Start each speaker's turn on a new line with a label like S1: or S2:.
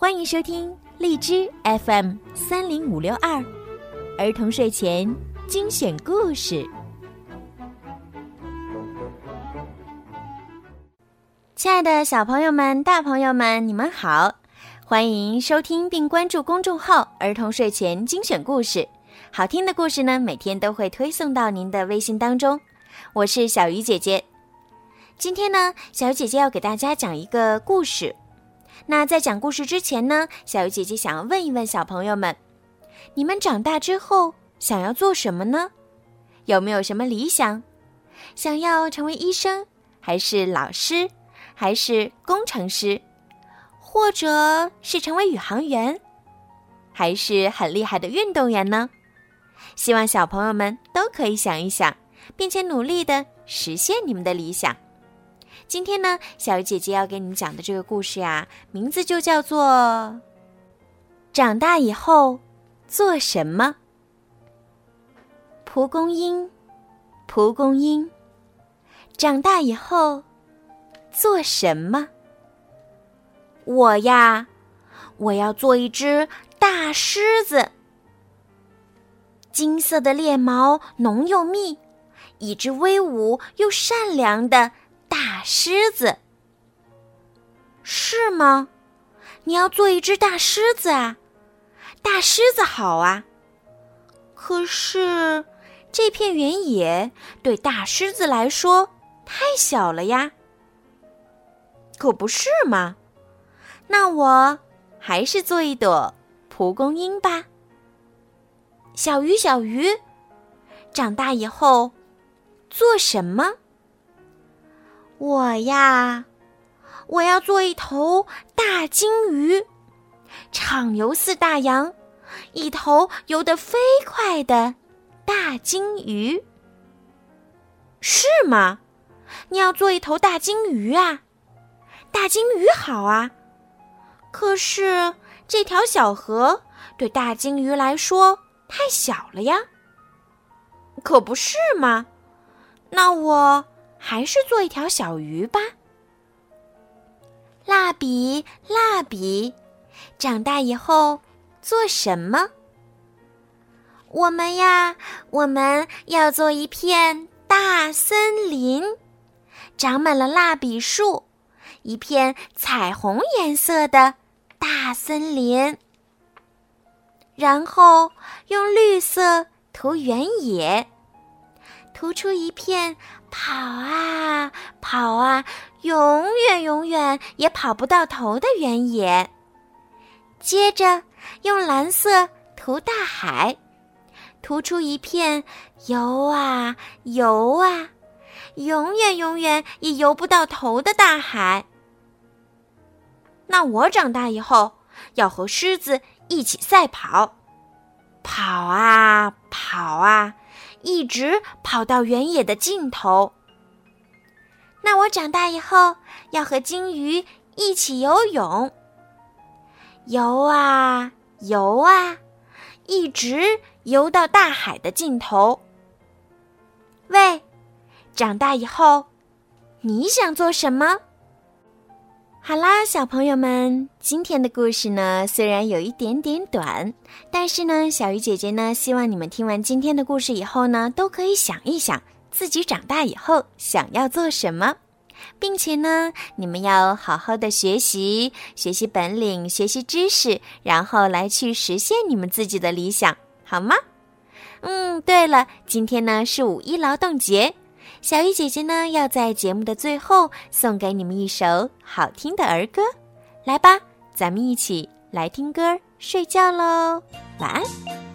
S1: 欢迎收听荔枝 FM 三零五六二儿童睡前精选故事。亲爱的小朋友们、大朋友们，你们好！欢迎收听并关注公众号“儿童睡前精选故事”，好听的故事呢，每天都会推送到您的微信当中。我是小鱼姐姐。今天呢，小鱼姐姐要给大家讲一个故事。那在讲故事之前呢，小鱼姐姐想要问一问小朋友们：你们长大之后想要做什么呢？有没有什么理想？想要成为医生，还是老师，还是工程师，或者是成为宇航员，还是很厉害的运动员呢？希望小朋友们都可以想一想，并且努力的实现你们的理想。今天呢，小鱼姐姐要给你们讲的这个故事呀，名字就叫做《长大以后做什么》。蒲公英，蒲公英，长大以后做什么？我呀，我要做一只大狮子，金色的猎毛浓又密，一只威武又善良的。大狮子，是吗？你要做一只大狮子啊？大狮子好啊。可是这片原野对大狮子来说太小了呀。可不是吗？那我还是做一朵蒲公英吧。小鱼，小鱼，长大以后做什么？我呀，我要做一头大金鱼，畅游四大洋，一头游得飞快的大金鱼。是吗？你要做一头大金鱼啊？大金鱼好啊。可是这条小河对大金鱼来说太小了呀。可不是吗？那我。还是做一条小鱼吧。蜡笔，蜡笔，长大以后做什么？我们呀，我们要做一片大森林，长满了蜡笔树，一片彩虹颜色的大森林。然后用绿色涂原野，涂出一片。跑啊跑啊，永远永远也跑不到头的原野。接着用蓝色涂大海，涂出一片游啊游啊，永远永远也游不到头的大海。那我长大以后要和狮子一起赛跑，跑啊跑啊。一直跑到原野的尽头。那我长大以后要和金鱼一起游泳，游啊游啊，一直游到大海的尽头。喂，长大以后你想做什么？好啦，小朋友们，今天的故事呢，虽然有一点点短，但是呢，小鱼姐姐呢，希望你们听完今天的故事以后呢，都可以想一想自己长大以后想要做什么，并且呢，你们要好好的学习，学习本领，学习知识，然后来去实现你们自己的理想，好吗？嗯，对了，今天呢是五一劳动节。小鱼姐姐呢，要在节目的最后送给你们一首好听的儿歌，来吧，咱们一起来听歌睡觉喽，晚安。